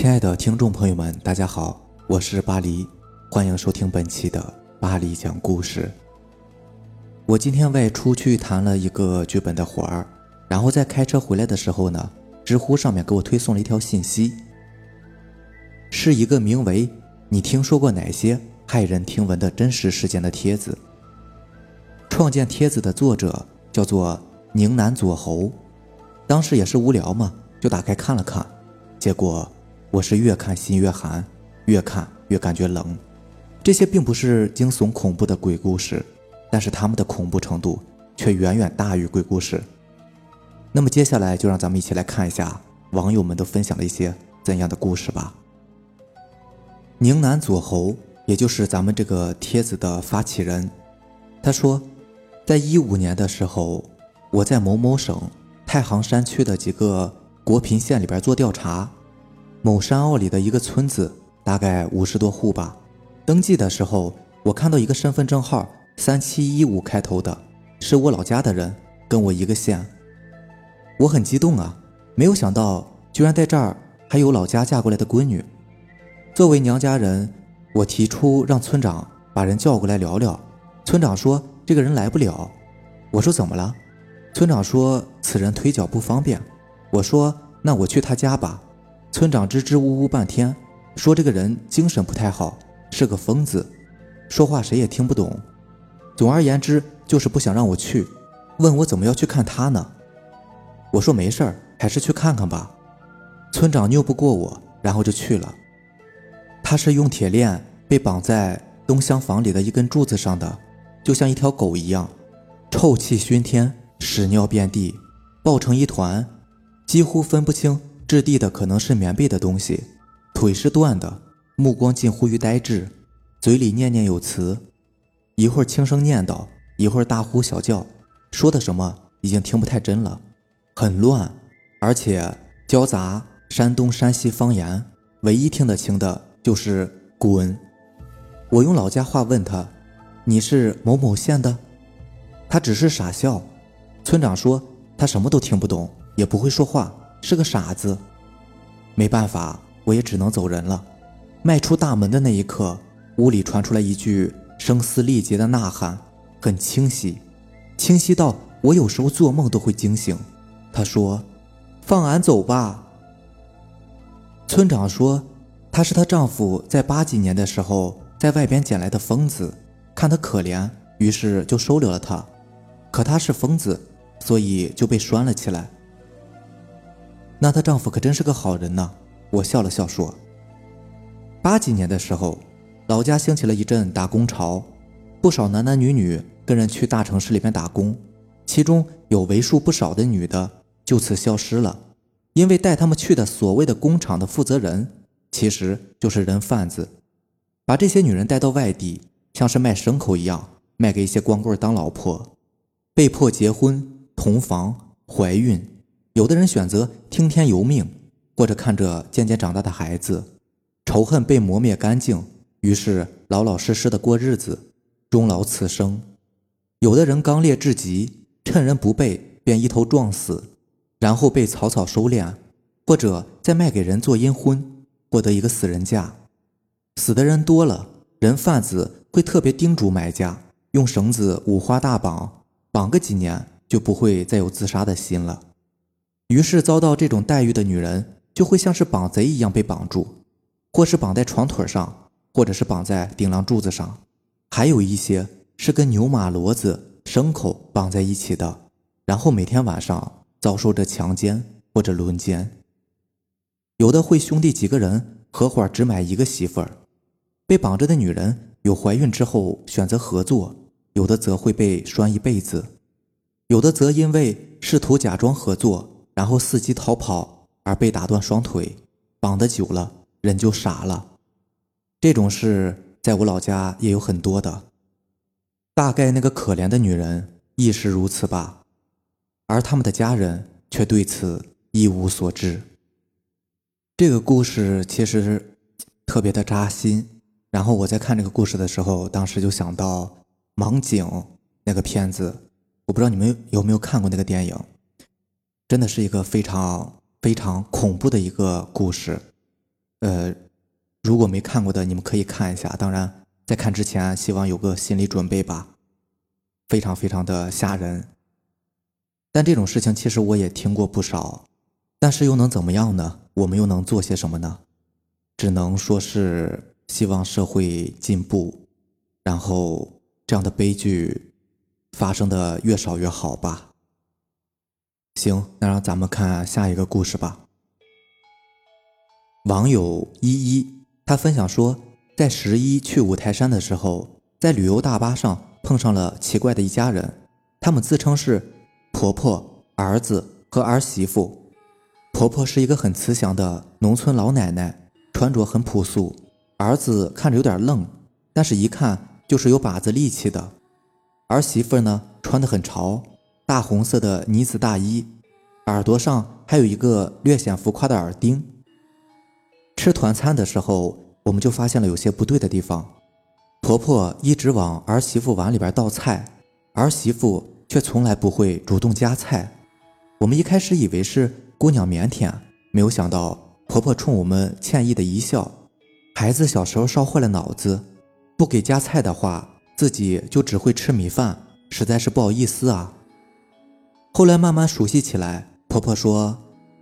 亲爱的听众朋友们，大家好，我是巴黎，欢迎收听本期的巴黎讲故事。我今天外出去谈了一个剧本的活儿，然后在开车回来的时候呢，知乎上面给我推送了一条信息，是一个名为“你听说过哪些骇人听闻的真实事件”的帖子。创建帖子的作者叫做宁南左侯，当时也是无聊嘛，就打开看了看，结果。我是越看心越寒，越看越感觉冷。这些并不是惊悚恐怖的鬼故事，但是他们的恐怖程度却远远大于鬼故事。那么接下来就让咱们一起来看一下网友们都分享了一些怎样的故事吧。宁南左侯，也就是咱们这个帖子的发起人，他说，在一五年的时候，我在某某省太行山区的几个国贫县里边做调查。某山坳里的一个村子，大概五十多户吧。登记的时候，我看到一个身份证号三七一五开头的，是我老家的人，跟我一个县。我很激动啊，没有想到居然在这儿还有老家嫁过来的闺女。作为娘家人，我提出让村长把人叫过来聊聊。村长说这个人来不了。我说怎么了？村长说此人腿脚不方便。我说那我去他家吧。村长支支吾吾半天，说这个人精神不太好，是个疯子，说话谁也听不懂。总而言之，就是不想让我去，问我怎么要去看他呢？我说没事儿，还是去看看吧。村长拗不过我，然后就去了。他是用铁链被绑在东厢房里的一根柱子上的，就像一条狗一样，臭气熏天，屎尿遍地，抱成一团，几乎分不清。质地的可能是棉被的东西，腿是断的，目光近乎于呆滞，嘴里念念有词，一会儿轻声念叨，一会儿大呼小叫，说的什么已经听不太真了，很乱，而且交杂山东、山西方言，唯一听得清的就是“滚”。我用老家话问他：“你是某某县的？”他只是傻笑。村长说他什么都听不懂，也不会说话。是个傻子，没办法，我也只能走人了。迈出大门的那一刻，屋里传出来一句声嘶力竭的呐喊，很清晰，清晰到我有时候做梦都会惊醒。他说：“放俺走吧。”村长说：“她是她丈夫在八几年的时候在外边捡来的疯子，看他可怜，于是就收留了他。可他是疯子，所以就被拴了起来。”那她丈夫可真是个好人呢。我笑了笑说：“八几年的时候，老家兴起了一阵打工潮，不少男男女女跟人去大城市里面打工，其中有为数不少的女的就此消失了。因为带他们去的所谓的工厂的负责人，其实就是人贩子，把这些女人带到外地，像是卖牲口一样卖给一些光棍当老婆，被迫结婚、同房、怀孕。”有的人选择听天由命，或者看着渐渐长大的孩子，仇恨被磨灭干净，于是老老实实的过日子，终老此生。有的人刚烈至极，趁人不备便一头撞死，然后被草草收敛，或者再卖给人做阴婚，获得一个死人价。死的人多了，人贩子会特别叮嘱买家，用绳子五花大绑，绑个几年就不会再有自杀的心了。于是遭到这种待遇的女人就会像是绑贼一样被绑住，或是绑在床腿上，或者是绑在顶梁柱子上，还有一些是跟牛马骡子、牲口绑在一起的，然后每天晚上遭受着强奸或者轮奸。有的会兄弟几个人合伙只买一个媳妇儿，被绑着的女人有怀孕之后选择合作，有的则会被拴一辈子，有的则因为试图假装合作。然后伺机逃跑而被打断双腿，绑得久了人就傻了。这种事在我老家也有很多的，大概那个可怜的女人亦是如此吧，而他们的家人却对此一无所知。这个故事其实特别的扎心。然后我在看这个故事的时候，当时就想到《盲井》那个片子，我不知道你们有没有看过那个电影。真的是一个非常非常恐怖的一个故事，呃，如果没看过的，你们可以看一下。当然，在看之前，希望有个心理准备吧，非常非常的吓人。但这种事情其实我也听过不少，但是又能怎么样呢？我们又能做些什么呢？只能说是希望社会进步，然后这样的悲剧发生的越少越好吧。行，那让咱们看下一个故事吧。网友依依，他分享说，在十一去五台山的时候，在旅游大巴上碰上了奇怪的一家人，他们自称是婆婆、儿子和儿媳妇。婆婆是一个很慈祥的农村老奶奶，穿着很朴素；儿子看着有点愣，但是一看就是有把子力气的。儿媳妇呢，穿得很潮，大红色的呢子大衣，耳朵上还有一个略显浮夸的耳钉。吃团餐的时候，我们就发现了有些不对的地方。婆婆一直往儿媳妇碗里边倒菜，儿媳妇却从来不会主动夹菜。我们一开始以为是姑娘腼腆，没有想到婆婆冲我们歉意的一笑。孩子小时候烧坏了脑子，不给夹菜的话，自己就只会吃米饭，实在是不好意思啊。后来慢慢熟悉起来，婆婆说，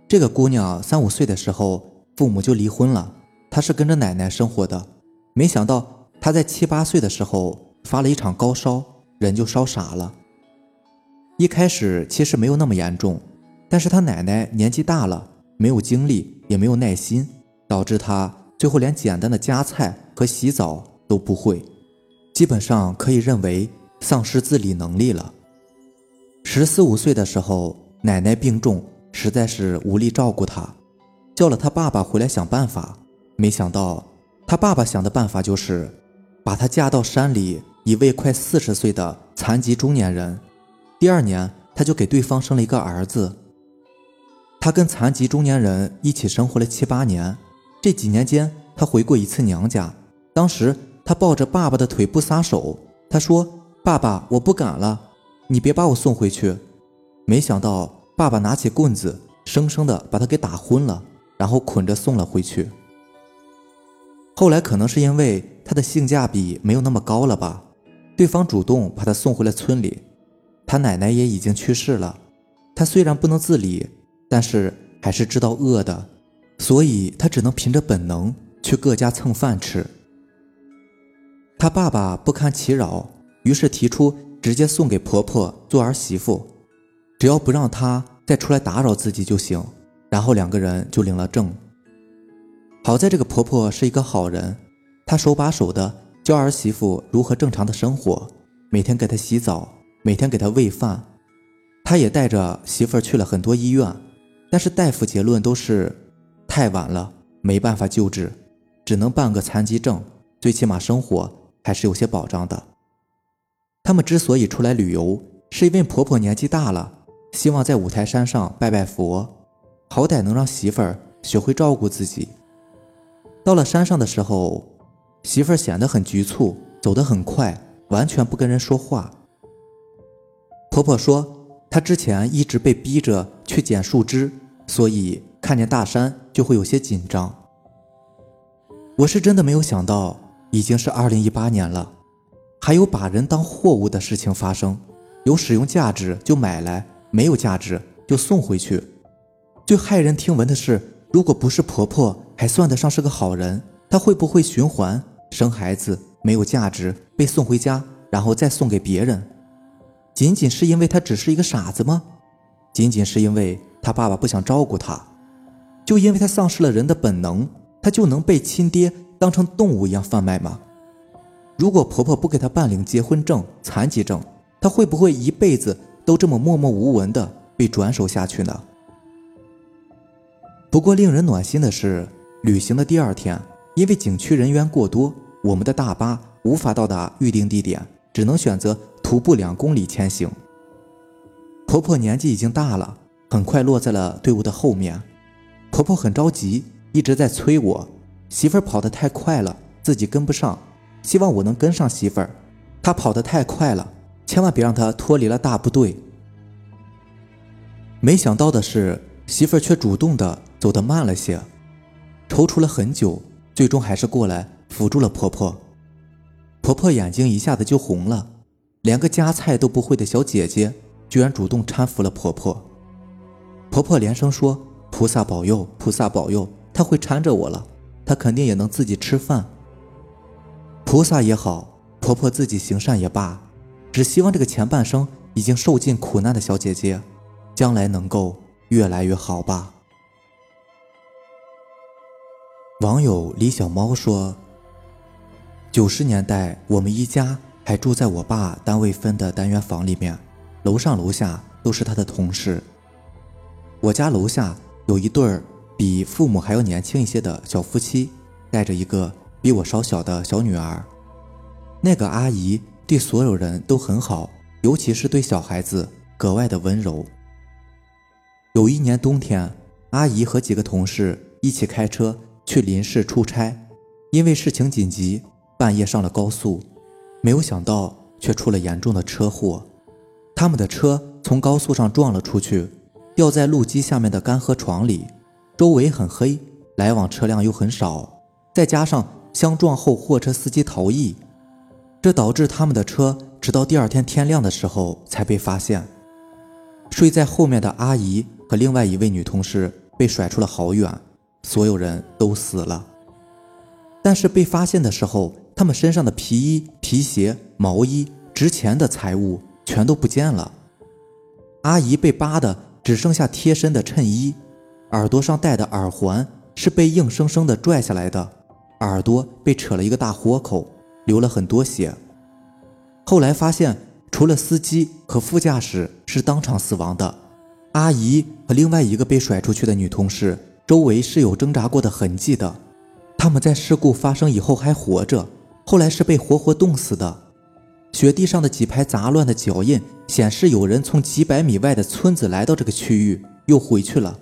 这个姑娘三五岁的时候。父母就离婚了，她是跟着奶奶生活的。没想到她在七八岁的时候发了一场高烧，人就烧傻了。一开始其实没有那么严重，但是她奶奶年纪大了，没有精力也没有耐心，导致她最后连简单的夹菜和洗澡都不会，基本上可以认为丧失自理能力了。十四五岁的时候，奶奶病重，实在是无力照顾他。叫了他爸爸回来想办法，没想到他爸爸想的办法就是把她嫁到山里一位快四十岁的残疾中年人。第二年，他就给对方生了一个儿子。他跟残疾中年人一起生活了七八年，这几年间，他回过一次娘家。当时他抱着爸爸的腿不撒手，他说：“爸爸，我不敢了，你别把我送回去。”没想到爸爸拿起棍子，生生的把他给打昏了。然后捆着送了回去。后来可能是因为他的性价比没有那么高了吧，对方主动把他送回了村里。他奶奶也已经去世了，他虽然不能自理，但是还是知道饿的，所以他只能凭着本能去各家蹭饭吃。他爸爸不堪其扰，于是提出直接送给婆婆做儿媳妇，只要不让她再出来打扰自己就行。然后两个人就领了证。好在这个婆婆是一个好人，她手把手的教儿媳妇如何正常的生活，每天给她洗澡，每天给她喂饭。她也带着媳妇儿去了很多医院，但是大夫结论都是太晚了，没办法救治，只能办个残疾证，最起码生活还是有些保障的。他们之所以出来旅游，是因为婆婆年纪大了，希望在五台山上拜拜佛。好歹能让媳妇儿学会照顾自己。到了山上的时候，媳妇儿显得很局促，走得很快，完全不跟人说话。婆婆说，她之前一直被逼着去捡树枝，所以看见大山就会有些紧张。我是真的没有想到，已经是二零一八年了，还有把人当货物的事情发生，有使用价值就买来，没有价值就送回去。最骇人听闻的是，如果不是婆婆，还算得上是个好人，她会不会循环生孩子没有价值被送回家，然后再送给别人？仅仅是因为她只是一个傻子吗？仅仅是因为她爸爸不想照顾她，就因为她丧失了人的本能，她就能被亲爹当成动物一样贩卖吗？如果婆婆不给她办领结婚证、残疾证，她会不会一辈子都这么默默无闻的被转手下去呢？不过令人暖心的是，旅行的第二天，因为景区人员过多，我们的大巴无法到达预定地点，只能选择徒步两公里前行。婆婆年纪已经大了，很快落在了队伍的后面。婆婆很着急，一直在催我媳妇儿跑得太快了，自己跟不上，希望我能跟上媳妇儿。她跑得太快了，千万别让她脱离了大部队。没想到的是，媳妇儿却主动的。走得慢了些，踌躇了很久，最终还是过来扶住了婆婆。婆婆眼睛一下子就红了，连个夹菜都不会的小姐姐，居然主动搀扶了婆婆。婆婆连声说：“菩萨保佑，菩萨保佑，她会搀着我了，她肯定也能自己吃饭。”菩萨也好，婆婆自己行善也罢，只希望这个前半生已经受尽苦难的小姐姐，将来能够越来越好吧。网友李小猫说：“九十年代，我们一家还住在我爸单位分的单元房里面，楼上楼下都是他的同事。我家楼下有一对儿比父母还要年轻一些的小夫妻，带着一个。”比我稍小的小女儿，那个阿姨对所有人都很好，尤其是对小孩子格外的温柔。有一年冬天，阿姨和几个同事一起开车去邻市出差，因为事情紧急，半夜上了高速，没有想到却出了严重的车祸。他们的车从高速上撞了出去，掉在路基下面的干河床里，周围很黑，来往车辆又很少，再加上。相撞后，货车司机逃逸，这导致他们的车直到第二天天亮的时候才被发现。睡在后面的阿姨和另外一位女同事被甩出了好远，所有人都死了。但是被发现的时候，他们身上的皮衣、皮鞋、毛衣、值钱的财物全都不见了。阿姨被扒的只剩下贴身的衬衣，耳朵上戴的耳环是被硬生生的拽下来的。耳朵被扯了一个大豁口，流了很多血。后来发现，除了司机和副驾驶是当场死亡的，阿姨和另外一个被甩出去的女同事周围是有挣扎过的痕迹的。他们在事故发生以后还活着，后来是被活活冻死的。雪地上的几排杂乱的脚印显示，有人从几百米外的村子来到这个区域，又回去了。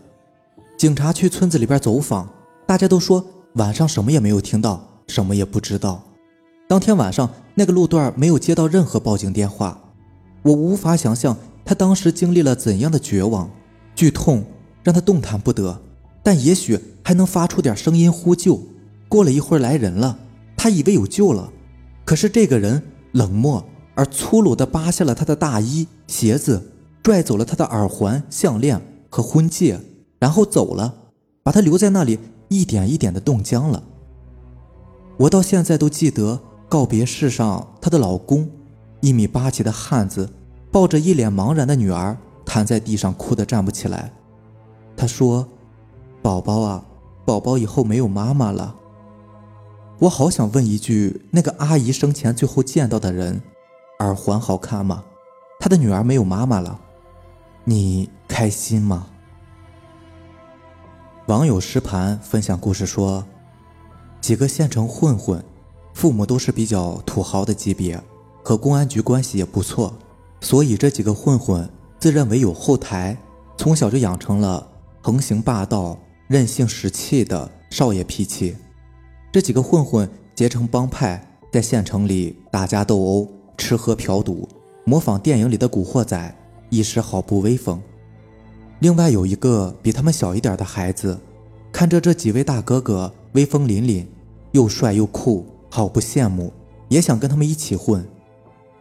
警察去村子里边走访，大家都说。晚上什么也没有听到，什么也不知道。当天晚上，那个路段没有接到任何报警电话。我无法想象他当时经历了怎样的绝望、剧痛，让他动弹不得。但也许还能发出点声音呼救。过了一会儿，来人了，他以为有救了，可是这个人冷漠而粗鲁地扒下了他的大衣、鞋子，拽走了他的耳环、项链和婚戒，然后走了，把他留在那里。一点一点的冻僵了。我到现在都记得告别式上，她的老公，一米八几的汉子，抱着一脸茫然的女儿，瘫在地上哭得站不起来。他说：“宝宝啊，宝宝以后没有妈妈了。”我好想问一句：那个阿姨生前最后见到的人，耳环好看吗？她的女儿没有妈妈了，你开心吗？网友石盘分享故事说，几个县城混混，父母都是比较土豪的级别，和公安局关系也不错，所以这几个混混自认为有后台，从小就养成了横行霸道、任性使气的少爷脾气。这几个混混结成帮派，在县城里打架斗殴、吃喝嫖赌，模仿电影里的古惑仔，一时好不威风。另外有一个比他们小一点的孩子，看着这几位大哥哥威风凛凛，又帅又酷，好不羡慕，也想跟他们一起混。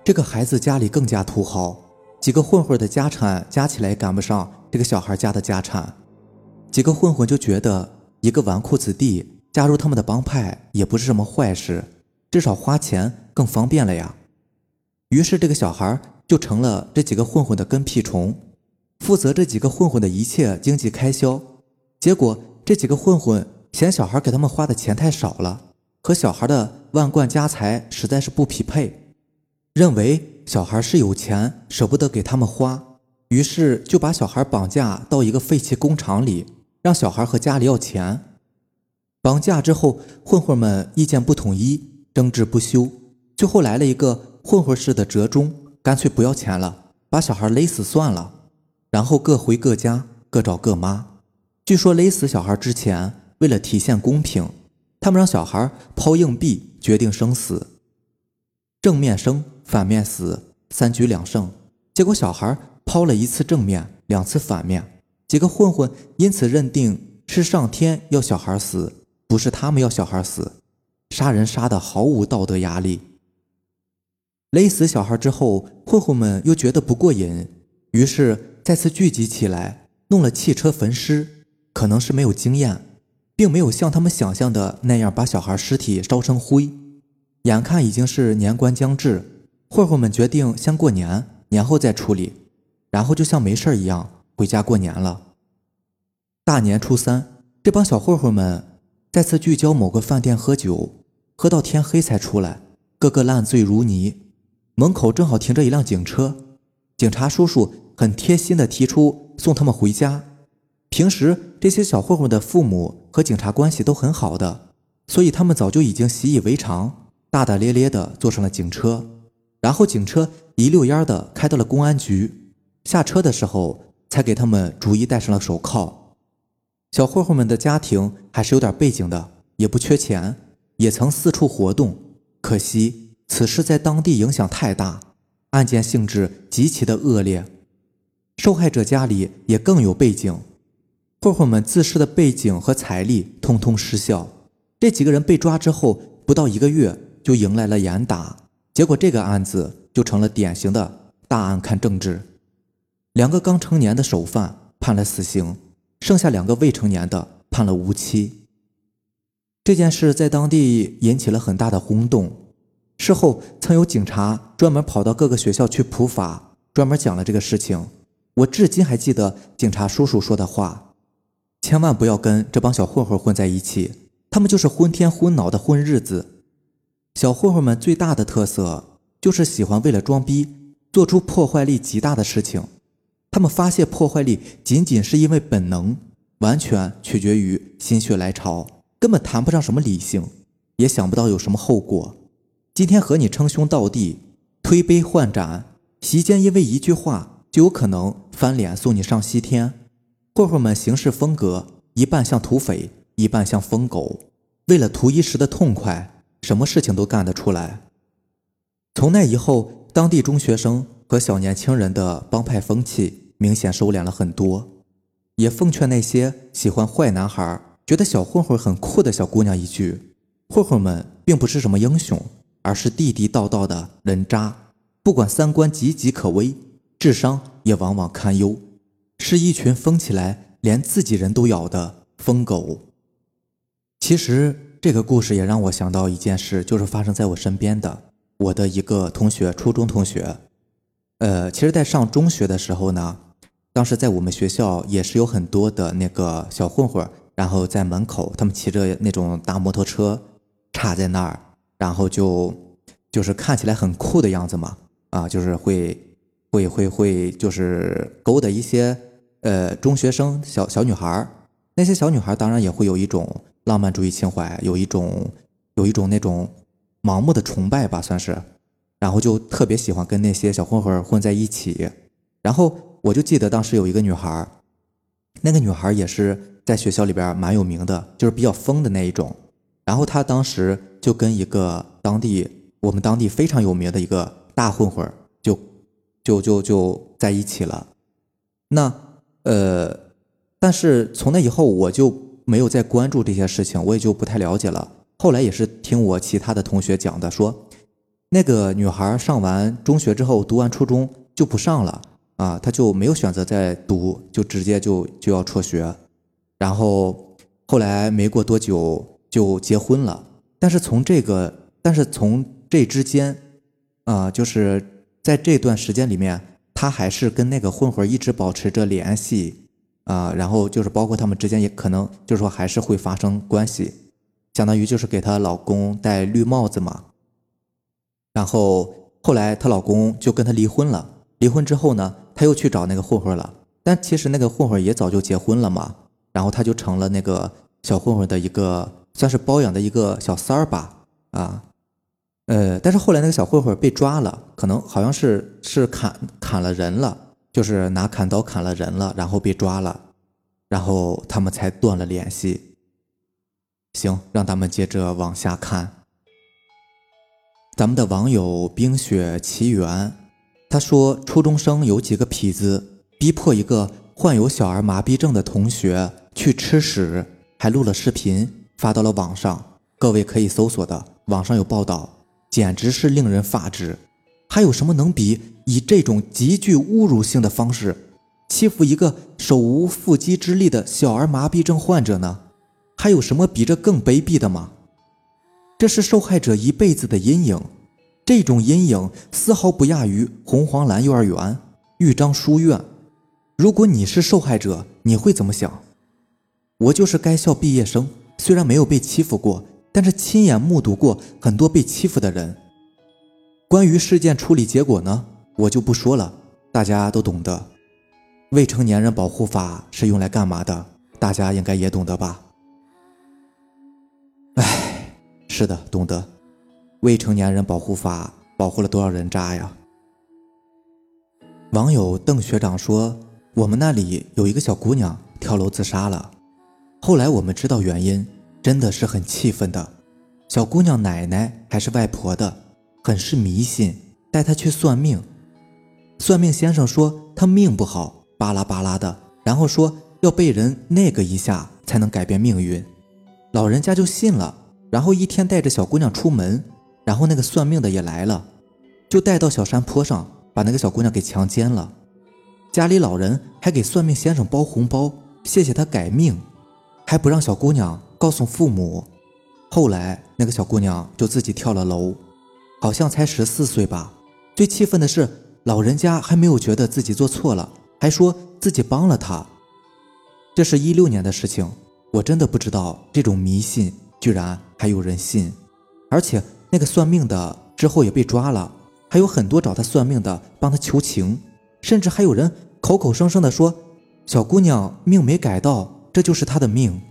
这个孩子家里更加土豪，几个混混的家产加起来赶不上这个小孩家的家产。几个混混就觉得一个纨绔子弟加入他们的帮派也不是什么坏事，至少花钱更方便了呀。于是这个小孩就成了这几个混混的跟屁虫。负责这几个混混的一切经济开销，结果这几个混混嫌小孩给他们花的钱太少了，和小孩的万贯家财实在是不匹配，认为小孩是有钱舍不得给他们花，于是就把小孩绑架到一个废弃工厂里，让小孩和家里要钱。绑架之后，混混们意见不统一，争执不休，最后来了一个混混式的折中，干脆不要钱了，把小孩勒死算了。然后各回各家，各找各妈。据说勒死小孩之前，为了体现公平，他们让小孩抛硬币决定生死，正面生，反面死，三局两胜。结果小孩抛了一次正面，两次反面，几个混混因此认定是上天要小孩死，不是他们要小孩死，杀人杀的毫无道德压力。勒死小孩之后，混混们又觉得不过瘾，于是再次聚集起来，弄了汽车焚尸。可能是没有经验，并没有像他们想象的那样把小孩尸体烧成灰。眼看已经是年关将至，混混们决定先过年，年后再处理，然后就像没事一样回家过年了。大年初三，这帮小混混们再次聚焦某个饭店喝酒，喝到天黑才出来，个个烂醉如泥。门口正好停着一辆警车，警察叔叔很贴心的提出送他们回家。平时这些小混混的父母和警察关系都很好的，所以他们早就已经习以为常，大大咧咧的坐上了警车。然后警车一溜烟的开到了公安局，下车的时候才给他们逐一戴上了手铐。小混混们的家庭还是有点背景的，也不缺钱，也曾四处活动，可惜。此事在当地影响太大，案件性质极其的恶劣，受害者家里也更有背景，混混们自恃的背景和财力通通失效。这几个人被抓之后，不到一个月就迎来了严打，结果这个案子就成了典型的大案看政治。两个刚成年的首犯判了死刑，剩下两个未成年的判了无期。这件事在当地引起了很大的轰动。事后曾有警察专门跑到各个学校去普法，专门讲了这个事情。我至今还记得警察叔叔说的话：“千万不要跟这帮小混混混在一起，他们就是昏天昏脑的混日子。”小混混们最大的特色就是喜欢为了装逼做出破坏力极大的事情。他们发泄破坏力仅仅是因为本能，完全取决于心血来潮，根本谈不上什么理性，也想不到有什么后果。今天和你称兄道弟，推杯换盏，席间因为一句话就有可能翻脸送你上西天。混混们行事风格一半像土匪，一半像疯狗，为了图一时的痛快，什么事情都干得出来。从那以后，当地中学生和小年轻人的帮派风气明显收敛了很多。也奉劝那些喜欢坏男孩、觉得小混混很酷的小姑娘一句：混混们并不是什么英雄。而是地地道道的人渣，不管三观岌岌可危，智商也往往堪忧，是一群疯起来连自己人都咬的疯狗。其实这个故事也让我想到一件事，就是发生在我身边的我的一个同学，初中同学。呃，其实，在上中学的时候呢，当时在我们学校也是有很多的那个小混混，然后在门口，他们骑着那种大摩托车，插在那儿。然后就就是看起来很酷的样子嘛，啊，就是会会会会就是勾搭一些呃中学生小小女孩那些小女孩当然也会有一种浪漫主义情怀，有一种有一种那种盲目的崇拜吧，算是，然后就特别喜欢跟那些小混混混在一起。然后我就记得当时有一个女孩那个女孩也是在学校里边蛮有名的，就是比较疯的那一种。然后她当时就跟一个当地我们当地非常有名的一个大混混就就就在一起了。那呃，但是从那以后我就没有再关注这些事情，我也就不太了解了。后来也是听我其他的同学讲的，说那个女孩上完中学之后，读完初中就不上了啊，她就没有选择再读，就直接就就要辍学。然后后来没过多久。就结婚了，但是从这个，但是从这之间，啊，就是在这段时间里面，她还是跟那个混混一直保持着联系，啊，然后就是包括他们之间也可能就是说还是会发生关系，相当于就是给她老公戴绿帽子嘛。然后后来她老公就跟她离婚了，离婚之后呢，她又去找那个混混了，但其实那个混混也早就结婚了嘛，然后她就成了那个小混混的一个。算是包养的一个小三儿吧，啊，呃，但是后来那个小混混被抓了，可能好像是是砍砍了人了，就是拿砍刀砍了人了，然后被抓了，然后他们才断了联系。行，让他们接着往下看。咱们的网友冰雪奇缘，他说初中生有几个痞子逼迫一个患有小儿麻痹症的同学去吃屎，还录了视频。发到了网上，各位可以搜索的，网上有报道，简直是令人发指。还有什么能比以这种极具侮辱性的方式欺负一个手无缚鸡之力的小儿麻痹症患者呢？还有什么比这更卑鄙的吗？这是受害者一辈子的阴影，这种阴影丝毫不亚于红黄蓝幼儿园、豫章书院。如果你是受害者，你会怎么想？我就是该校毕业生，虽然没有被欺负过，但是亲眼目睹过很多被欺负的人。关于事件处理结果呢，我就不说了，大家都懂得。未成年人保护法是用来干嘛的？大家应该也懂得吧？哎，是的，懂得。未成年人保护法保护了多少人渣呀？网友邓学长说：“我们那里有一个小姑娘跳楼自杀了，后来我们知道原因，真的是很气愤的。小姑娘奶奶还是外婆的。”很是迷信，带他去算命。算命先生说他命不好，巴拉巴拉的，然后说要被人那个一下才能改变命运。老人家就信了，然后一天带着小姑娘出门，然后那个算命的也来了，就带到小山坡上，把那个小姑娘给强奸了。家里老人还给算命先生包红包，谢谢他改命，还不让小姑娘告诉父母。后来那个小姑娘就自己跳了楼。好像才十四岁吧。最气愤的是，老人家还没有觉得自己做错了，还说自己帮了他。这是一六年的事情，我真的不知道这种迷信居然还有人信。而且那个算命的之后也被抓了，还有很多找他算命的帮他求情，甚至还有人口口声声的说小姑娘命没改到，这就是她的命。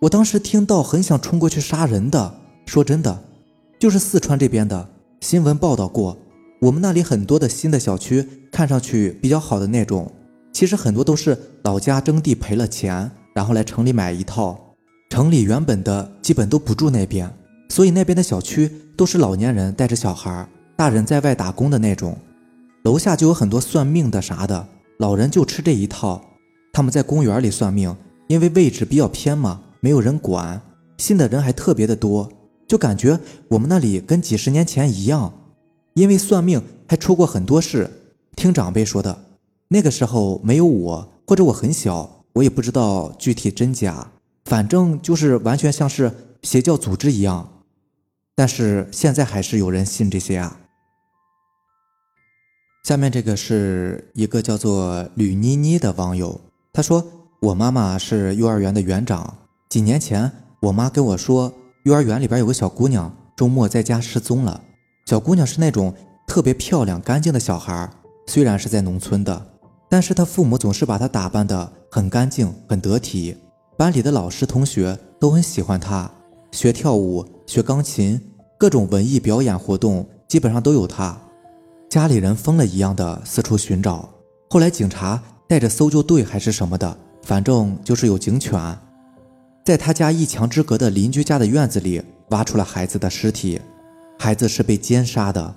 我当时听到很想冲过去杀人的。说真的。就是四川这边的新闻报道过，我们那里很多的新的小区，看上去比较好的那种，其实很多都是老家征地赔了钱，然后来城里买一套。城里原本的基本都不住那边，所以那边的小区都是老年人带着小孩，大人在外打工的那种。楼下就有很多算命的啥的，老人就吃这一套。他们在公园里算命，因为位置比较偏嘛，没有人管，信的人还特别的多。就感觉我们那里跟几十年前一样，因为算命还出过很多事。听长辈说的，那个时候没有我，或者我很小，我也不知道具体真假。反正就是完全像是邪教组织一样。但是现在还是有人信这些啊。下面这个是一个叫做吕妮妮的网友，他说：“我妈妈是幼儿园的园长，几年前我妈跟我说。”幼儿园里边有个小姑娘，周末在家失踪了。小姑娘是那种特别漂亮、干净的小孩，虽然是在农村的，但是她父母总是把她打扮得很干净、很得体。班里的老师、同学都很喜欢她，学跳舞、学钢琴，各种文艺表演活动基本上都有她。家里人疯了一样的四处寻找，后来警察带着搜救队还是什么的，反正就是有警犬。在他家一墙之隔的邻居家的院子里挖出了孩子的尸体，孩子是被奸杀的。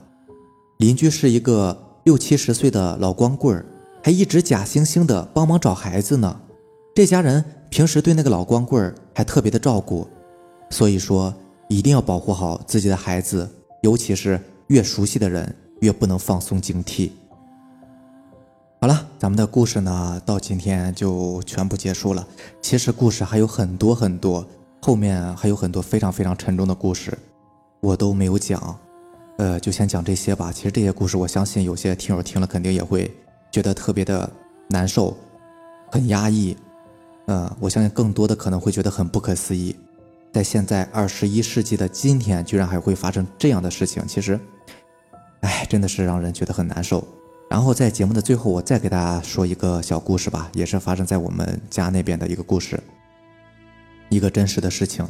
邻居是一个六七十岁的老光棍，还一直假惺惺的帮忙找孩子呢。这家人平时对那个老光棍还特别的照顾，所以说一定要保护好自己的孩子，尤其是越熟悉的人越不能放松警惕。好了，咱们的故事呢，到今天就全部结束了。其实故事还有很多很多，后面还有很多非常非常沉重的故事，我都没有讲。呃，就先讲这些吧。其实这些故事，我相信有些听友听了肯定也会觉得特别的难受，很压抑。嗯，我相信更多的可能会觉得很不可思议，在现在二十一世纪的今天，居然还会发生这样的事情。其实，哎，真的是让人觉得很难受。然后在节目的最后，我再给大家说一个小故事吧，也是发生在我们家那边的一个故事，一个真实的事情。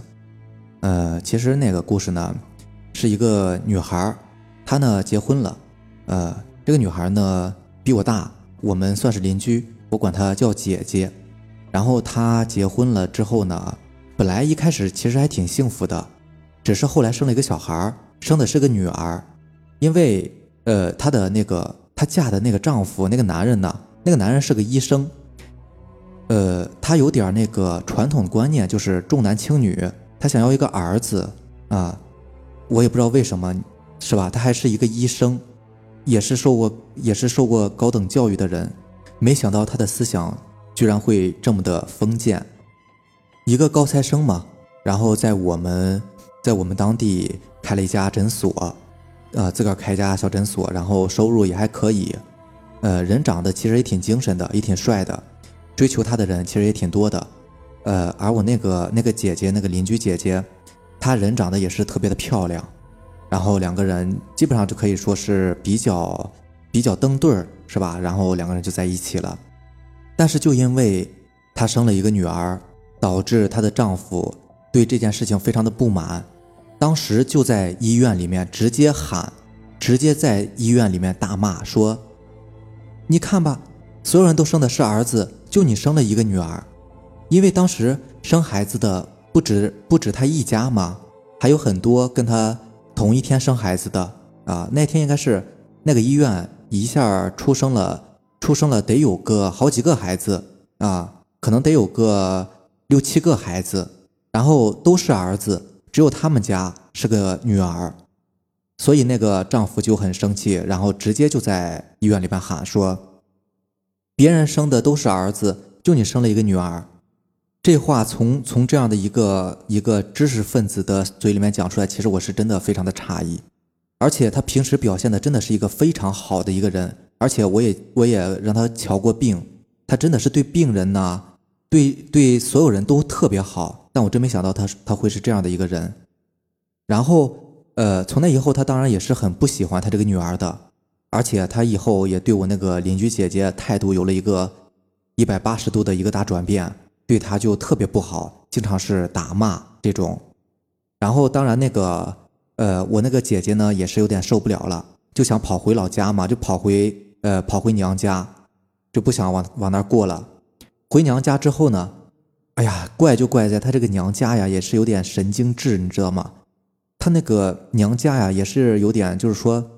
呃，其实那个故事呢，是一个女孩，她呢结婚了。呃，这个女孩呢比我大，我们算是邻居，我管她叫姐姐。然后她结婚了之后呢，本来一开始其实还挺幸福的，只是后来生了一个小孩，生的是个女儿，因为呃她的那个。她嫁的那个丈夫，那个男人呢？那个男人是个医生，呃，他有点那个传统观念，就是重男轻女，他想要一个儿子啊，我也不知道为什么，是吧？他还是一个医生，也是受过也是受过高等教育的人，没想到他的思想居然会这么的封建。一个高材生嘛，然后在我们在我们当地开了一家诊所，呃，自个儿开家小诊所，然后收入也还可以，呃，人长得其实也挺精神的，也挺帅的，追求他的人其实也挺多的，呃，而我那个那个姐姐，那个邻居姐姐，她人长得也是特别的漂亮，然后两个人基本上就可以说是比较比较登对儿，是吧？然后两个人就在一起了，但是就因为她生了一个女儿。导致她的丈夫对这件事情非常的不满，当时就在医院里面直接喊，直接在医院里面大骂说：“你看吧，所有人都生的是儿子，就你生了一个女儿。因为当时生孩子的不止不止他一家嘛，还有很多跟他同一天生孩子的啊。那天应该是那个医院一下出生了出生了得有个好几个孩子啊，可能得有个。”六七个孩子，然后都是儿子，只有他们家是个女儿，所以那个丈夫就很生气，然后直接就在医院里边喊说：“别人生的都是儿子，就你生了一个女儿。”这话从从这样的一个一个知识分子的嘴里面讲出来，其实我是真的非常的诧异。而且他平时表现的真的是一个非常好的一个人，而且我也我也让他瞧过病，他真的是对病人呢。对对，所有人都特别好，但我真没想到他他会是这样的一个人。然后，呃，从那以后，他当然也是很不喜欢他这个女儿的，而且他以后也对我那个邻居姐姐态度有了一个一百八十度的一个大转变，对他就特别不好，经常是打骂这种。然后，当然那个，呃，我那个姐姐呢，也是有点受不了了，就想跑回老家嘛，就跑回呃跑回娘家，就不想往往那儿过了。回娘家之后呢，哎呀，怪就怪在她这个娘家呀，也是有点神经质，你知道吗？她那个娘家呀，也是有点，就是说，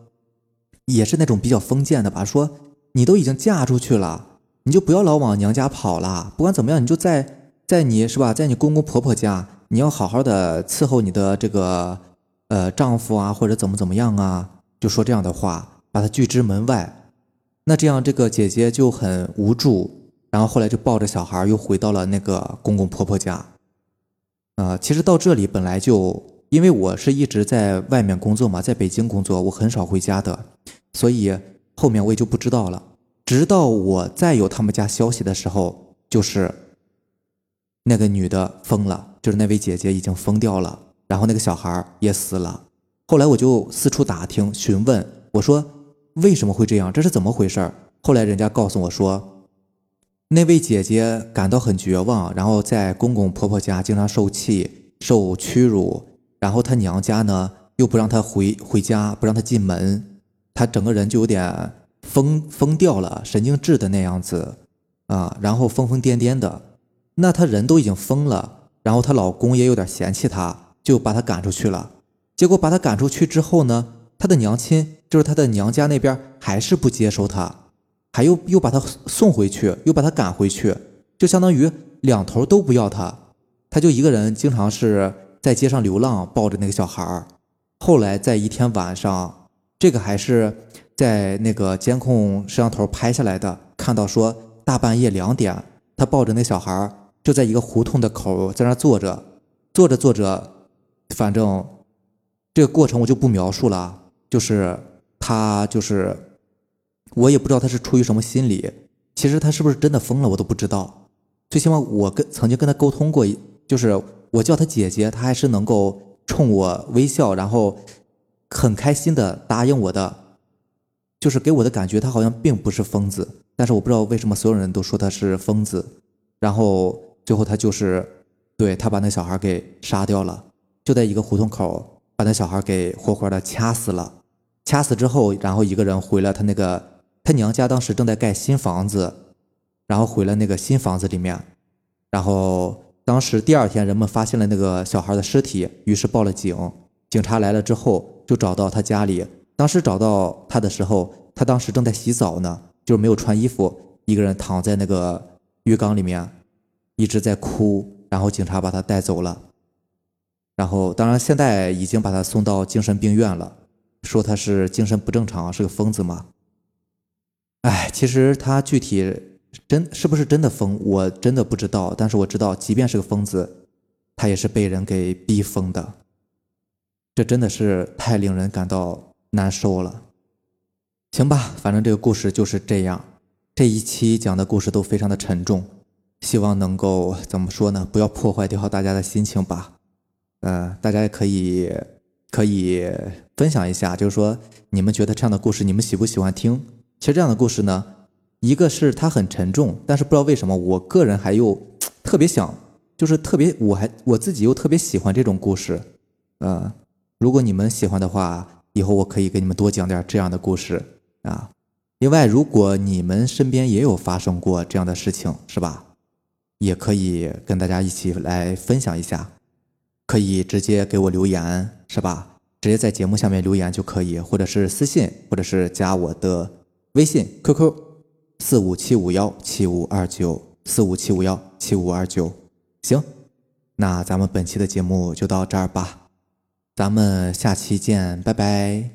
也是那种比较封建的吧。说你都已经嫁出去了，你就不要老往娘家跑了。不管怎么样，你就在在你是吧，在你公公婆婆家，你要好好的伺候你的这个呃丈夫啊，或者怎么怎么样啊，就说这样的话，把她拒之门外。那这样这个姐姐就很无助。然后后来就抱着小孩又回到了那个公公婆婆家，呃，其实到这里本来就因为我是一直在外面工作嘛，在北京工作，我很少回家的，所以后面我也就不知道了。直到我再有他们家消息的时候，就是那个女的疯了，就是那位姐姐已经疯掉了，然后那个小孩也死了。后来我就四处打听询问，我说为什么会这样？这是怎么回事？后来人家告诉我说。那位姐姐感到很绝望，然后在公公婆婆家经常受气、受屈辱，然后她娘家呢又不让她回回家，不让她进门，她整个人就有点疯疯掉了，神经质的那样子啊，然后疯疯癫癫的。那她人都已经疯了，然后她老公也有点嫌弃她，就把她赶出去了。结果把她赶出去之后呢，她的娘亲就是她的娘家那边还是不接受她。还又又把他送回去，又把他赶回去，就相当于两头都不要他，他就一个人经常是在街上流浪，抱着那个小孩儿。后来在一天晚上，这个还是在那个监控摄像头拍下来的，看到说大半夜两点，他抱着那小孩儿就在一个胡同的口在那坐着，坐着坐着，反正这个过程我就不描述了，就是他就是。我也不知道他是出于什么心理，其实他是不是真的疯了，我都不知道。最起码我跟曾经跟他沟通过，就是我叫他姐姐，他还是能够冲我微笑，然后很开心的答应我的，就是给我的感觉他好像并不是疯子。但是我不知道为什么所有人都说他是疯子，然后最后他就是对他把那小孩给杀掉了，就在一个胡同口把那小孩给活活的掐死了。掐死之后，然后一个人回了他那个。他娘家当时正在盖新房子，然后回了那个新房子里面，然后当时第二天人们发现了那个小孩的尸体，于是报了警。警察来了之后就找到他家里，当时找到他的时候，他当时正在洗澡呢，就是没有穿衣服，一个人躺在那个浴缸里面，一直在哭。然后警察把他带走了。然后当然现在已经把他送到精神病院了，说他是精神不正常，是个疯子嘛。哎，其实他具体真是不是真的疯，我真的不知道。但是我知道，即便是个疯子，他也是被人给逼疯的。这真的是太令人感到难受了。行吧，反正这个故事就是这样。这一期讲的故事都非常的沉重，希望能够怎么说呢？不要破坏掉大家的心情吧。呃，大家也可以可以分享一下，就是说你们觉得这样的故事你们喜不喜欢听？其实这样的故事呢，一个是它很沉重，但是不知道为什么，我个人还又特别想，就是特别我还我自己又特别喜欢这种故事。呃，如果你们喜欢的话，以后我可以给你们多讲点这样的故事啊。另外，如果你们身边也有发生过这样的事情，是吧？也可以跟大家一起来分享一下，可以直接给我留言，是吧？直接在节目下面留言就可以，或者是私信，或者是加我的微信 QQ 四五七五幺七五二九四五七五幺七五二九。行，那咱们本期的节目就到这儿吧，咱们下期见，拜拜。